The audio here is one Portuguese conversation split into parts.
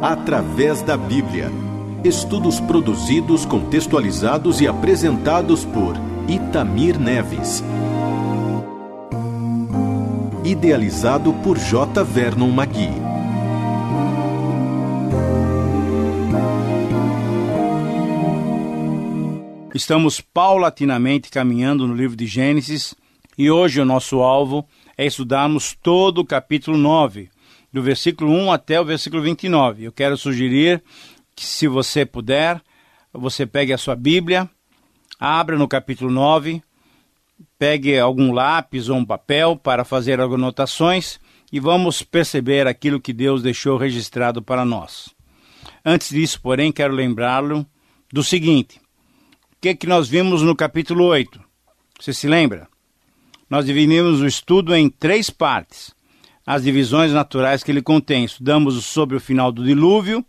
Através da Bíblia. Estudos produzidos, contextualizados e apresentados por Itamir Neves. Idealizado por J. Vernon Magui. Estamos paulatinamente caminhando no livro de Gênesis e hoje o nosso alvo é estudarmos todo o capítulo 9, do versículo 1 até o versículo 29. Eu quero sugerir que, se você puder, você pegue a sua Bíblia, abra no capítulo 9, pegue algum lápis ou um papel para fazer anotações e vamos perceber aquilo que Deus deixou registrado para nós. Antes disso, porém, quero lembrá-lo do seguinte: o que, que nós vimos no capítulo 8? Você se lembra? nós dividimos o estudo em três partes. As divisões naturais que ele contém. Estudamos sobre o final do dilúvio,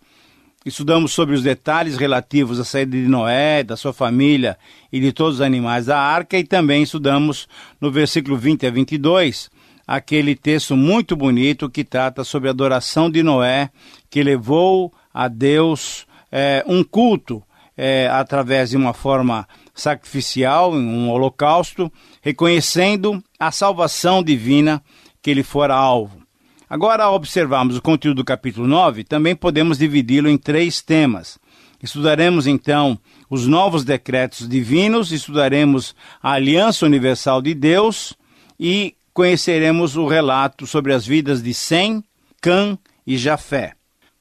estudamos sobre os detalhes relativos à saída de Noé, da sua família e de todos os animais da arca, e também estudamos no versículo 20 a 22 aquele texto muito bonito que trata sobre a adoração de Noé, que levou a Deus é, um culto é, através de uma forma sacrificial, em um holocausto, reconhecendo a salvação divina que ele fora alvo. Agora, ao observarmos o conteúdo do capítulo 9, também podemos dividi-lo em três temas. Estudaremos então os novos decretos divinos, estudaremos a aliança universal de Deus e conheceremos o relato sobre as vidas de Sem, Cã e Jafé.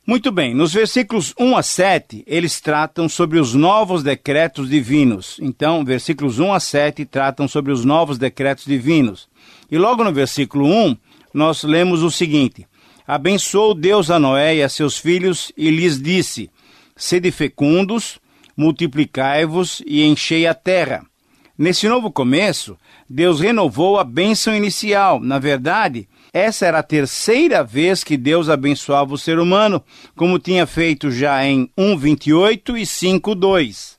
Muito bem, nos versículos 1 a 7, eles tratam sobre os novos decretos divinos. Então, versículos 1 a 7 tratam sobre os novos decretos divinos. E logo no versículo 1, nós lemos o seguinte: Abençoou Deus a Noé e a seus filhos e lhes disse: Sede fecundos, multiplicai-vos e enchei a terra. Nesse novo começo, Deus renovou a bênção inicial. Na verdade, essa era a terceira vez que Deus abençoava o ser humano, como tinha feito já em 1:28 e 5:2.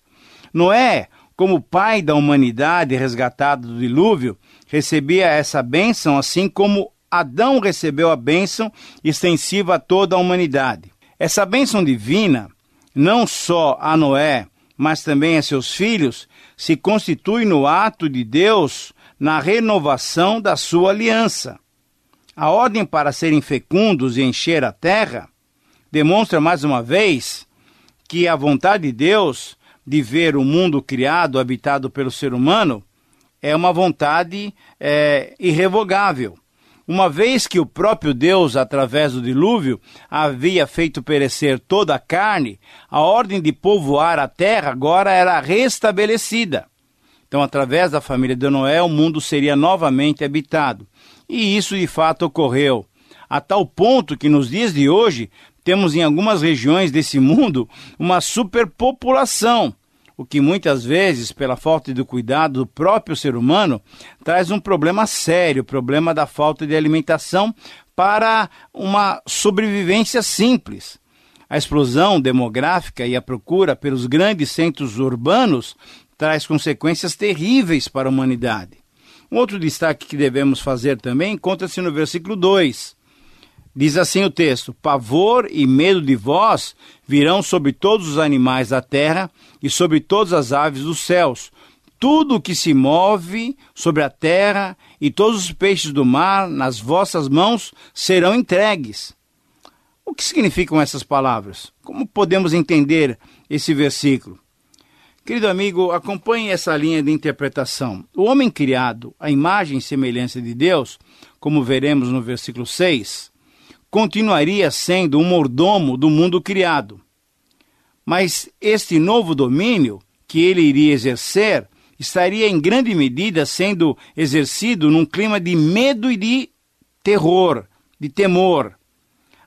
Noé, como pai da humanidade resgatado do dilúvio, recebia essa bênção assim como Adão recebeu a bênção extensiva a toda a humanidade. Essa bênção divina, não só a Noé, mas também a seus filhos, se constitui no ato de Deus na renovação da sua aliança. A ordem para serem fecundos e encher a terra demonstra mais uma vez que a vontade de Deus de ver o mundo criado, habitado pelo ser humano, é uma vontade é, irrevogável. Uma vez que o próprio Deus, através do dilúvio, havia feito perecer toda a carne, a ordem de povoar a terra agora era restabelecida. Então, através da família de Noé, o mundo seria novamente habitado. E isso de fato ocorreu, a tal ponto que nos dias de hoje temos em algumas regiões desse mundo uma superpopulação, o que muitas vezes, pela falta de cuidado do próprio ser humano, traz um problema sério, o problema da falta de alimentação para uma sobrevivência simples. A explosão demográfica e a procura pelos grandes centros urbanos traz consequências terríveis para a humanidade. Um outro destaque que devemos fazer também encontra-se no versículo 2. Diz assim o texto: Pavor e medo de vós virão sobre todos os animais da terra e sobre todas as aves dos céus. Tudo o que se move sobre a terra e todos os peixes do mar nas vossas mãos serão entregues. O que significam essas palavras? Como podemos entender esse versículo? Querido amigo, acompanhe essa linha de interpretação. O homem criado à imagem e semelhança de Deus, como veremos no versículo 6, continuaria sendo um mordomo do mundo criado. Mas este novo domínio que ele iria exercer estaria em grande medida sendo exercido num clima de medo e de terror, de temor.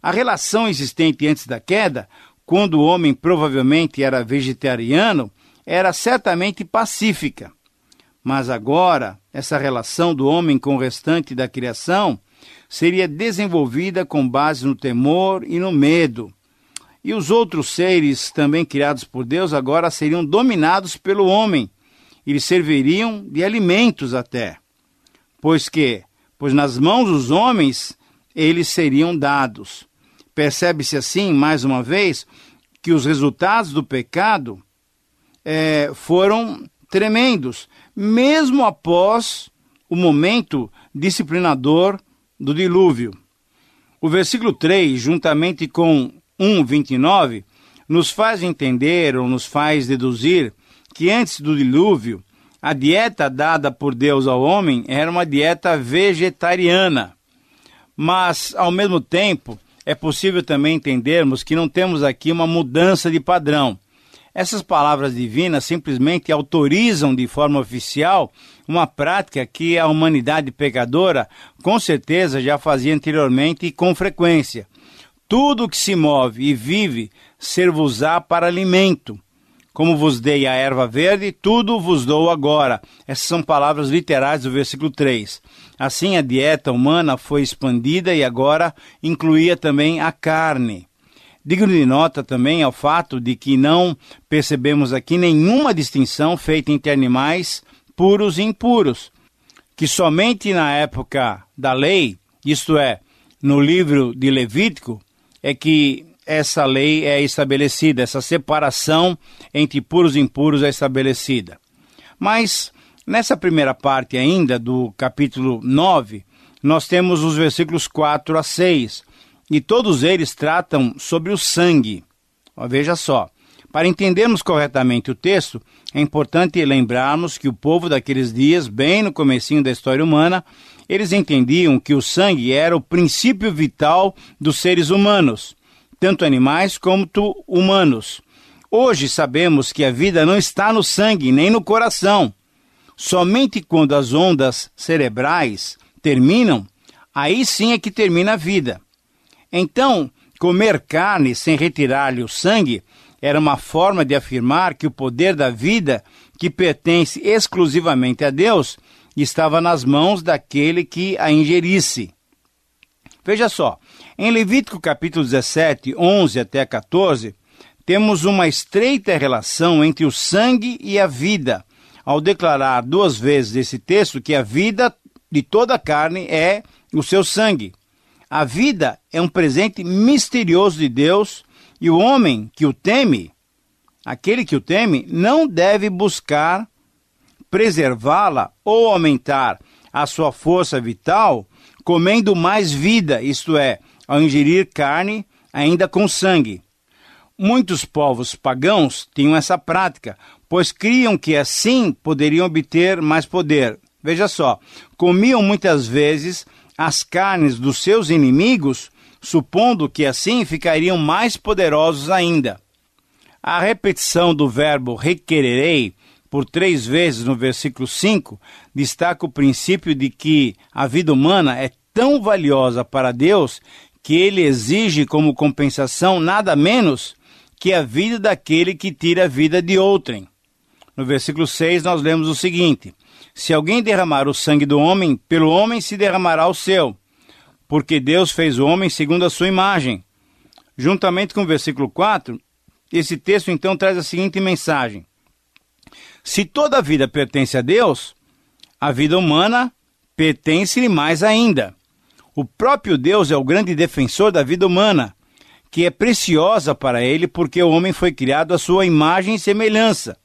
A relação existente antes da queda, quando o homem provavelmente era vegetariano, era certamente pacífica. Mas agora, essa relação do homem com o restante da criação seria desenvolvida com base no temor e no medo. E os outros seres, também criados por Deus, agora seriam dominados pelo homem. Eles serviriam de alimentos até. Pois que, pois nas mãos dos homens eles seriam dados. Percebe-se assim, mais uma vez, que os resultados do pecado é, foram tremendos, mesmo após o momento disciplinador do dilúvio. O versículo 3, juntamente com 1:29, nos faz entender ou nos faz deduzir que antes do dilúvio, a dieta dada por Deus ao homem era uma dieta vegetariana. Mas, ao mesmo tempo, é possível também entendermos que não temos aqui uma mudança de padrão. Essas palavras divinas simplesmente autorizam de forma oficial uma prática que a humanidade pecadora com certeza já fazia anteriormente e com frequência. Tudo que se move e vive ser-vos-á para alimento. Como vos dei a erva verde, tudo vos dou agora. Essas são palavras literais do versículo 3. Assim, a dieta humana foi expandida e agora incluía também a carne. Digno de nota também é o fato de que não percebemos aqui nenhuma distinção feita entre animais puros e impuros, que somente na época da lei, isto é, no livro de Levítico, é que essa lei é estabelecida, essa separação entre puros e impuros é estabelecida. Mas nessa primeira parte ainda do capítulo 9, nós temos os versículos 4 a 6, e todos eles tratam sobre o sangue. Veja só, para entendermos corretamente o texto, é importante lembrarmos que o povo daqueles dias, bem no comecinho da história humana, eles entendiam que o sangue era o princípio vital dos seres humanos tanto animais como humanos. Hoje sabemos que a vida não está no sangue nem no coração. Somente quando as ondas cerebrais terminam, aí sim é que termina a vida. Então, comer carne sem retirar-lhe o sangue era uma forma de afirmar que o poder da vida, que pertence exclusivamente a Deus, estava nas mãos daquele que a ingerisse. Veja só, em Levítico capítulo 17, 11 até 14, temos uma estreita relação entre o sangue e a vida, ao declarar duas vezes esse texto que a vida de toda a carne é o seu sangue. A vida é um presente misterioso de Deus e o homem que o teme, aquele que o teme, não deve buscar preservá-la ou aumentar a sua força vital comendo mais vida, isto é, ao ingerir carne ainda com sangue. Muitos povos pagãos tinham essa prática, pois criam que assim poderiam obter mais poder. Veja só, comiam muitas vezes as carnes dos seus inimigos, supondo que assim ficariam mais poderosos ainda. A repetição do verbo requererei por três vezes no versículo 5, destaca o princípio de que a vida humana é tão valiosa para Deus que ele exige como compensação nada menos que a vida daquele que tira a vida de outrem. No versículo 6 nós lemos o seguinte: Se alguém derramar o sangue do homem, pelo homem se derramará o seu, porque Deus fez o homem segundo a sua imagem. Juntamente com o versículo 4, esse texto então traz a seguinte mensagem: se toda a vida pertence a Deus, a vida humana pertence-lhe mais ainda. O próprio Deus é o grande defensor da vida humana, que é preciosa para ele porque o homem foi criado à sua imagem e semelhança.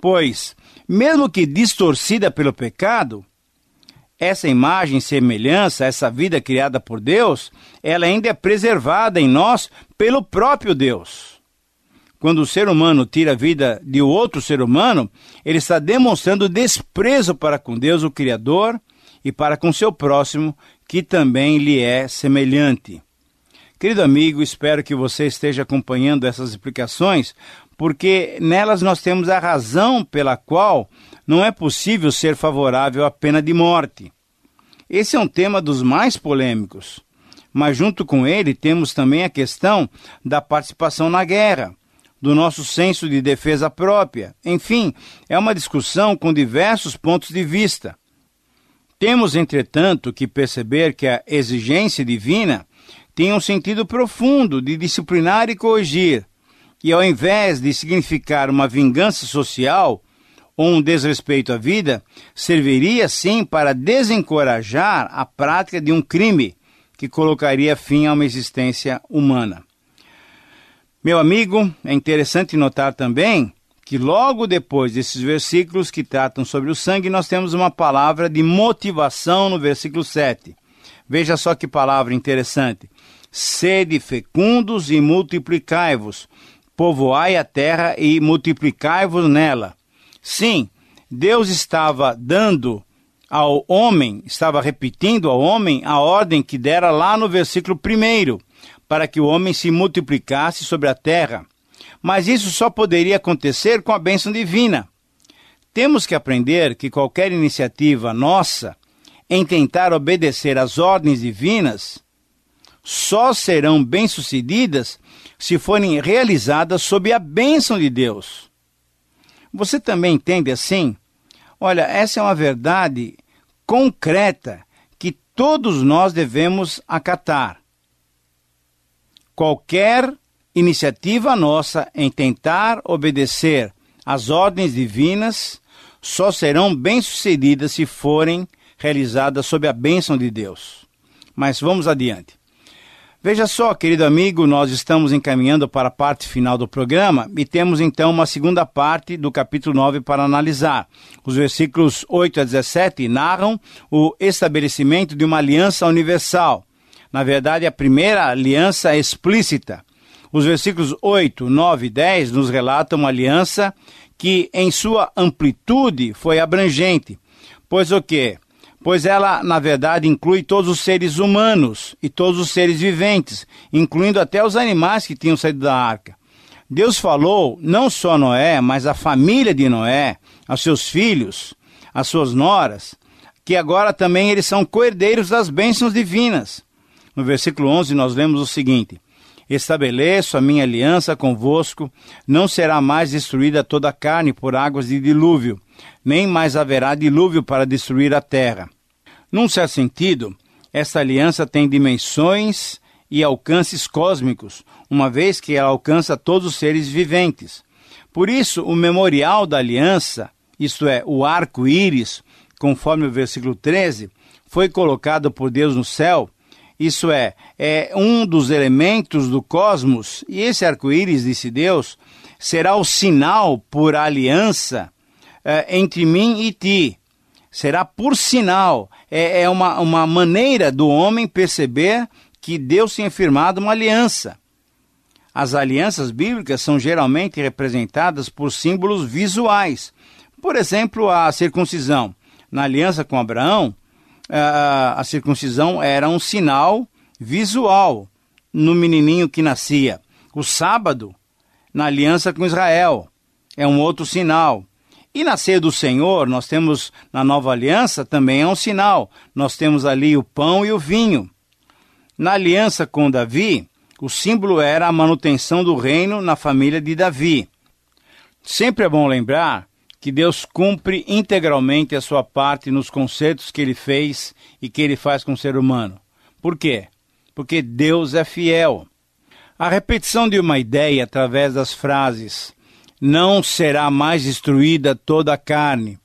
Pois, mesmo que distorcida pelo pecado, essa imagem semelhança, essa vida criada por Deus, ela ainda é preservada em nós pelo próprio Deus. Quando o ser humano tira a vida de outro ser humano, ele está demonstrando desprezo para com Deus, o Criador, e para com seu próximo, que também lhe é semelhante. Querido amigo, espero que você esteja acompanhando essas explicações, porque nelas nós temos a razão pela qual não é possível ser favorável à pena de morte. Esse é um tema dos mais polêmicos, mas junto com ele temos também a questão da participação na guerra do nosso senso de defesa própria. Enfim, é uma discussão com diversos pontos de vista. Temos, entretanto, que perceber que a exigência divina tem um sentido profundo de disciplinar e corrigir, e ao invés de significar uma vingança social ou um desrespeito à vida, serviria sim para desencorajar a prática de um crime que colocaria fim a uma existência humana. Meu amigo, é interessante notar também que logo depois desses versículos que tratam sobre o sangue, nós temos uma palavra de motivação no versículo 7. Veja só que palavra interessante. Sede fecundos e multiplicai-vos, povoai a terra e multiplicai-vos nela. Sim, Deus estava dando ao homem, estava repetindo ao homem a ordem que dera lá no versículo 1 para que o homem se multiplicasse sobre a terra. Mas isso só poderia acontecer com a bênção divina. Temos que aprender que qualquer iniciativa nossa em tentar obedecer às ordens divinas só serão bem-sucedidas se forem realizadas sob a bênção de Deus. Você também entende assim? Olha, essa é uma verdade concreta que todos nós devemos acatar qualquer iniciativa nossa em tentar obedecer às ordens divinas só serão bem-sucedidas se forem realizadas sob a bênção de Deus. Mas vamos adiante. Veja só, querido amigo, nós estamos encaminhando para a parte final do programa e temos então uma segunda parte do capítulo 9 para analisar. Os versículos 8 a 17 narram o estabelecimento de uma aliança universal na verdade, a primeira aliança explícita. Os versículos 8, 9 e 10 nos relatam uma aliança que, em sua amplitude, foi abrangente. Pois o quê? Pois ela, na verdade, inclui todos os seres humanos e todos os seres viventes, incluindo até os animais que tinham saído da arca. Deus falou não só a Noé, mas a família de Noé, aos seus filhos, às suas noras, que agora também eles são coerdeiros das bênçãos divinas. No versículo 11, nós lemos o seguinte: Estabeleço a minha aliança convosco, não será mais destruída toda a carne por águas de dilúvio, nem mais haverá dilúvio para destruir a terra. Num certo sentido, esta aliança tem dimensões e alcances cósmicos, uma vez que ela alcança todos os seres viventes. Por isso, o memorial da aliança, isto é, o arco-íris, conforme o versículo 13, foi colocado por Deus no céu isso é, é um dos elementos do cosmos, e esse arco-íris, disse Deus, será o sinal por aliança é, entre mim e ti. Será por sinal. É, é uma, uma maneira do homem perceber que Deus tinha firmado uma aliança. As alianças bíblicas são geralmente representadas por símbolos visuais. Por exemplo, a circuncisão. Na aliança com Abraão, a, a circuncisão era um sinal visual no menininho que nascia. O sábado, na aliança com Israel, é um outro sinal. E na ceia do Senhor, nós temos na nova aliança também é um sinal. Nós temos ali o pão e o vinho. Na aliança com Davi, o símbolo era a manutenção do reino na família de Davi. Sempre é bom lembrar que Deus cumpre integralmente a sua parte nos concertos que ele fez e que ele faz com o ser humano. Por quê? Porque Deus é fiel. A repetição de uma ideia através das frases não será mais destruída toda a carne,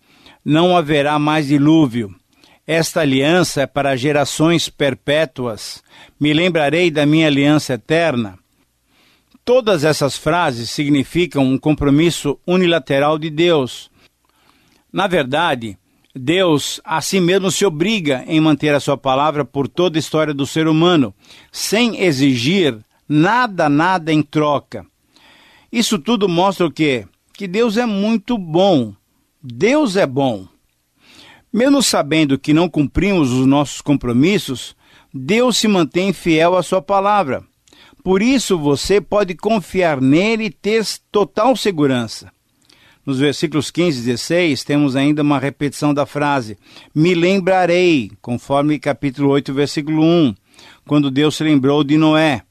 não haverá mais dilúvio. Esta aliança é para gerações perpétuas. Me lembrarei da minha aliança eterna. Todas essas frases significam um compromisso unilateral de Deus. Na verdade, Deus a si mesmo se obriga em manter a sua palavra por toda a história do ser humano, sem exigir nada, nada em troca. Isso tudo mostra o quê? Que Deus é muito bom. Deus é bom. Mesmo sabendo que não cumprimos os nossos compromissos, Deus se mantém fiel à sua palavra. Por isso você pode confiar nele e ter total segurança. Nos versículos 15 e 16, temos ainda uma repetição da frase: Me lembrarei, conforme capítulo 8, versículo 1, quando Deus se lembrou de Noé.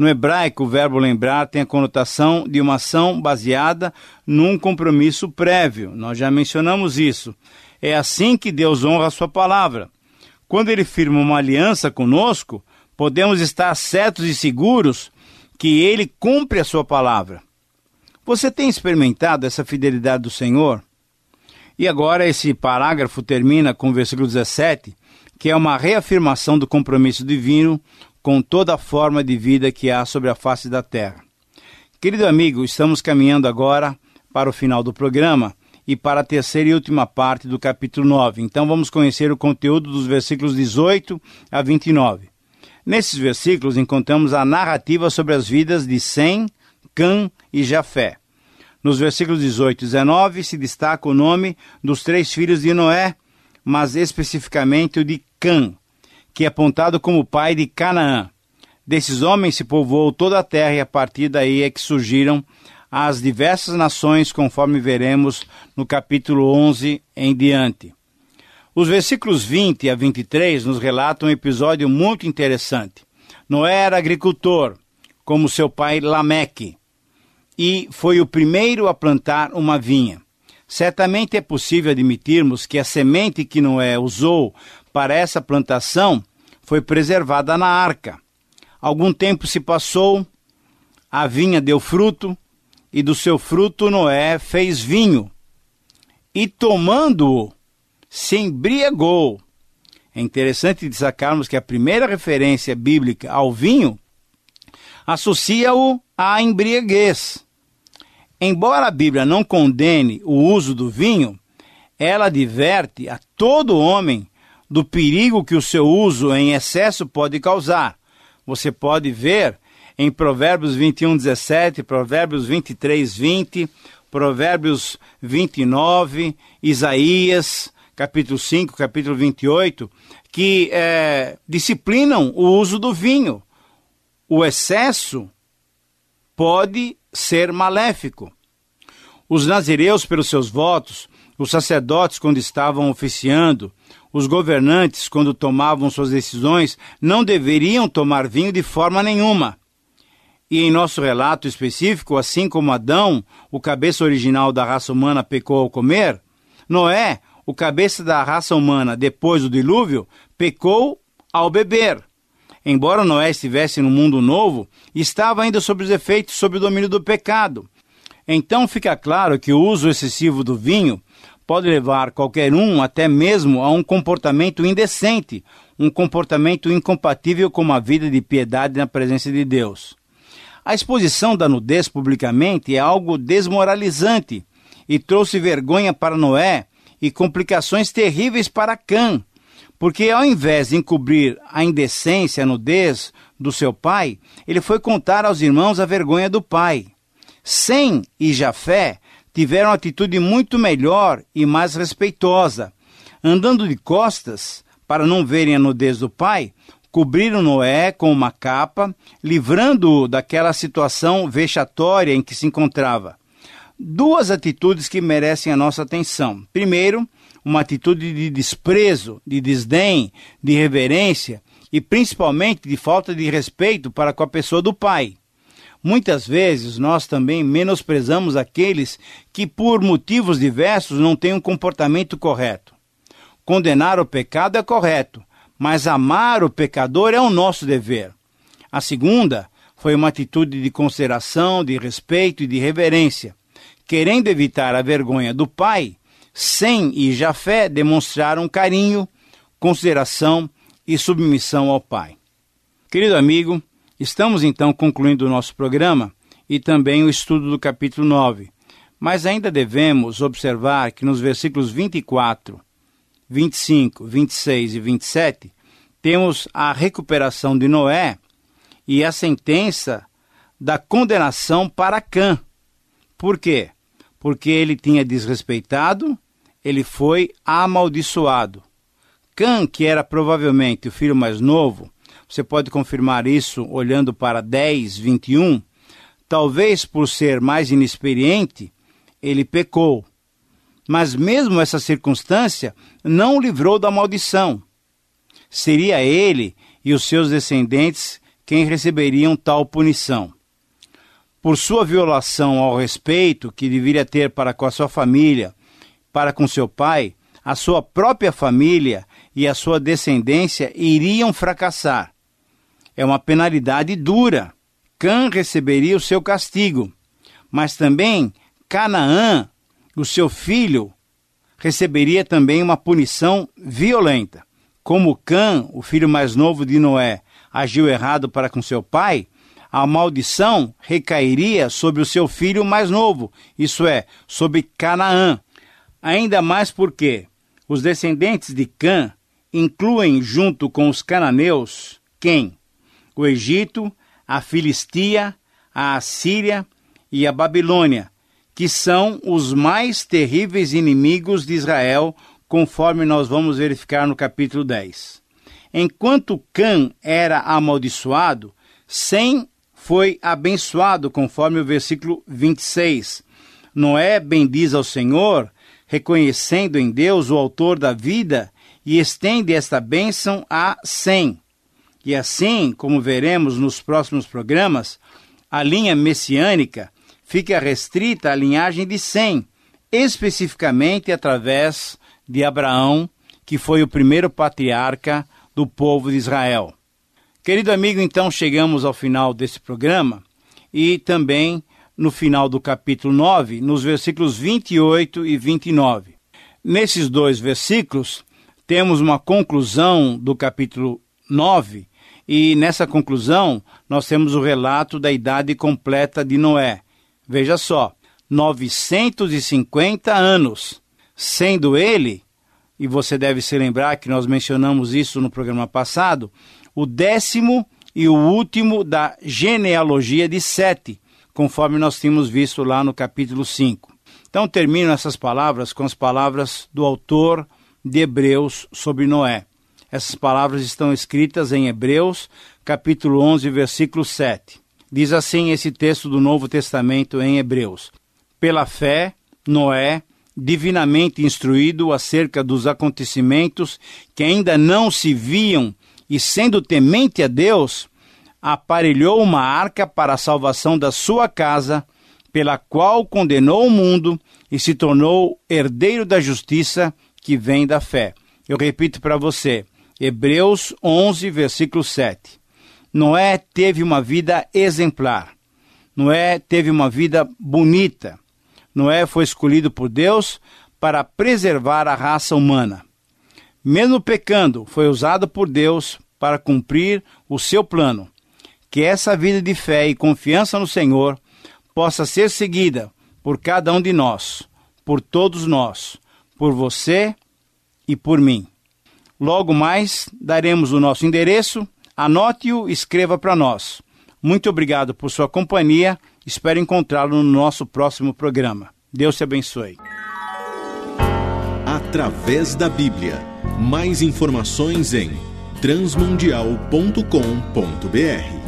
No hebraico, o verbo lembrar tem a conotação de uma ação baseada num compromisso prévio. Nós já mencionamos isso. É assim que Deus honra a sua palavra. Quando ele firma uma aliança conosco, podemos estar certos e seguros que ele cumpre a sua palavra. Você tem experimentado essa fidelidade do Senhor? E agora esse parágrafo termina com o versículo 17, que é uma reafirmação do compromisso divino com toda a forma de vida que há sobre a face da terra. Querido amigo, estamos caminhando agora para o final do programa e para a terceira e última parte do capítulo 9. Então vamos conhecer o conteúdo dos versículos 18 a 29. Nesses versículos encontramos a narrativa sobre as vidas de Sem, Cã e Jafé. Nos versículos 18 e 19 se destaca o nome dos três filhos de Noé, mas especificamente o de Cã, que é apontado como pai de Canaã. Desses homens se povoou toda a terra e a partir daí é que surgiram as diversas nações, conforme veremos no capítulo 11 em diante. Os versículos 20 a 23 nos relatam um episódio muito interessante. Noé era agricultor, como seu pai Lameque e foi o primeiro a plantar uma vinha. Certamente é possível admitirmos que a semente que Noé usou para essa plantação foi preservada na arca. Algum tempo se passou, a vinha deu fruto, e do seu fruto Noé fez vinho. E tomando-o, se embriagou. É interessante destacarmos que a primeira referência bíblica ao vinho associa-o à embriaguez. Embora a Bíblia não condene o uso do vinho, ela adverte a todo homem do perigo que o seu uso em excesso pode causar. Você pode ver em Provérbios 21, 17, Provérbios 23, 20, Provérbios 29, Isaías, capítulo 5, capítulo 28, que é, disciplinam o uso do vinho. O excesso pode ser maléfico. Os nazireus, pelos seus votos, os sacerdotes, quando estavam oficiando, os governantes, quando tomavam suas decisões, não deveriam tomar vinho de forma nenhuma. E em nosso relato específico, assim como Adão, o cabeça original da raça humana, pecou ao comer, Noé, o cabeça da raça humana depois do dilúvio, pecou ao beber. Embora Noé estivesse no mundo novo, estava ainda sob os efeitos, sob o domínio do pecado. Então fica claro que o uso excessivo do vinho pode levar qualquer um até mesmo a um comportamento indecente, um comportamento incompatível com uma vida de piedade na presença de Deus. A exposição da nudez publicamente é algo desmoralizante e trouxe vergonha para Noé e complicações terríveis para Cã, porque ao invés de encobrir a indecência, a nudez do seu pai, ele foi contar aos irmãos a vergonha do pai. Sem e Jafé tiveram atitude muito melhor e mais respeitosa. Andando de costas, para não verem a nudez do pai, cobriram Noé com uma capa, livrando-o daquela situação vexatória em que se encontrava. Duas atitudes que merecem a nossa atenção. Primeiro, uma atitude de desprezo, de desdém, de reverência e principalmente de falta de respeito para com a pessoa do pai. Muitas vezes nós também menosprezamos aqueles que, por motivos diversos, não têm um comportamento correto. Condenar o pecado é correto, mas amar o pecador é o nosso dever. A segunda foi uma atitude de consideração, de respeito e de reverência. Querendo evitar a vergonha do pai, Sem e Jafé demonstraram carinho, consideração e submissão ao pai. Querido amigo, Estamos então concluindo o nosso programa e também o estudo do capítulo 9. Mas ainda devemos observar que nos versículos 24, 25, 26 e 27 temos a recuperação de Noé e a sentença da condenação para Cã. Por quê? Porque ele tinha desrespeitado, ele foi amaldiçoado. Cã, que era provavelmente o filho mais novo, você pode confirmar isso olhando para 10, 21. Talvez por ser mais inexperiente, ele pecou. Mas mesmo essa circunstância não o livrou da maldição. Seria ele e os seus descendentes quem receberiam tal punição. Por sua violação ao respeito que deveria ter para com a sua família, para com seu pai, a sua própria família e a sua descendência iriam fracassar é uma penalidade dura. Cã receberia o seu castigo, mas também Canaã, o seu filho, receberia também uma punição violenta. como Cã, o filho mais novo de Noé, agiu errado para com seu pai, a maldição recairia sobre o seu filho mais novo, isso é, sobre Canaã. Ainda mais porque os descendentes de Cã incluem junto com os cananeus quem? O Egito, a Filistia, a Assíria e a Babilônia, que são os mais terríveis inimigos de Israel, conforme nós vamos verificar no capítulo 10. Enquanto Cã era amaldiçoado, Sem foi abençoado, conforme o versículo 26. Noé bendiz ao Senhor, reconhecendo em Deus o autor da vida, e estende esta bênção a Sem. E assim, como veremos nos próximos programas, a linha messiânica fica restrita à linhagem de Sem, especificamente através de Abraão, que foi o primeiro patriarca do povo de Israel. Querido amigo, então chegamos ao final desse programa e também no final do capítulo 9, nos versículos 28 e 29. Nesses dois versículos, temos uma conclusão do capítulo 9, e nessa conclusão nós temos o relato da idade completa de Noé. Veja só, 950 anos, sendo ele, e você deve se lembrar que nós mencionamos isso no programa passado, o décimo e o último da genealogia de Sete, conforme nós tínhamos visto lá no capítulo 5. Então termino essas palavras com as palavras do autor de Hebreus sobre Noé. Essas palavras estão escritas em Hebreus, capítulo 11, versículo 7. Diz assim esse texto do Novo Testamento em Hebreus: Pela fé, Noé, divinamente instruído acerca dos acontecimentos que ainda não se viam e sendo temente a Deus, aparelhou uma arca para a salvação da sua casa, pela qual condenou o mundo e se tornou herdeiro da justiça que vem da fé. Eu repito para você, Hebreus 11, versículo 7. Noé teve uma vida exemplar. Noé teve uma vida bonita. Noé foi escolhido por Deus para preservar a raça humana mesmo pecando, foi usado por Deus para cumprir o seu plano. Que essa vida de fé e confiança no Senhor possa ser seguida por cada um de nós, por todos nós, por você e por mim. Logo mais daremos o nosso endereço, anote-o e escreva para nós. Muito obrigado por sua companhia, espero encontrá-lo no nosso próximo programa. Deus te abençoe. Através da Bíblia mais informações em transmundial.com.br.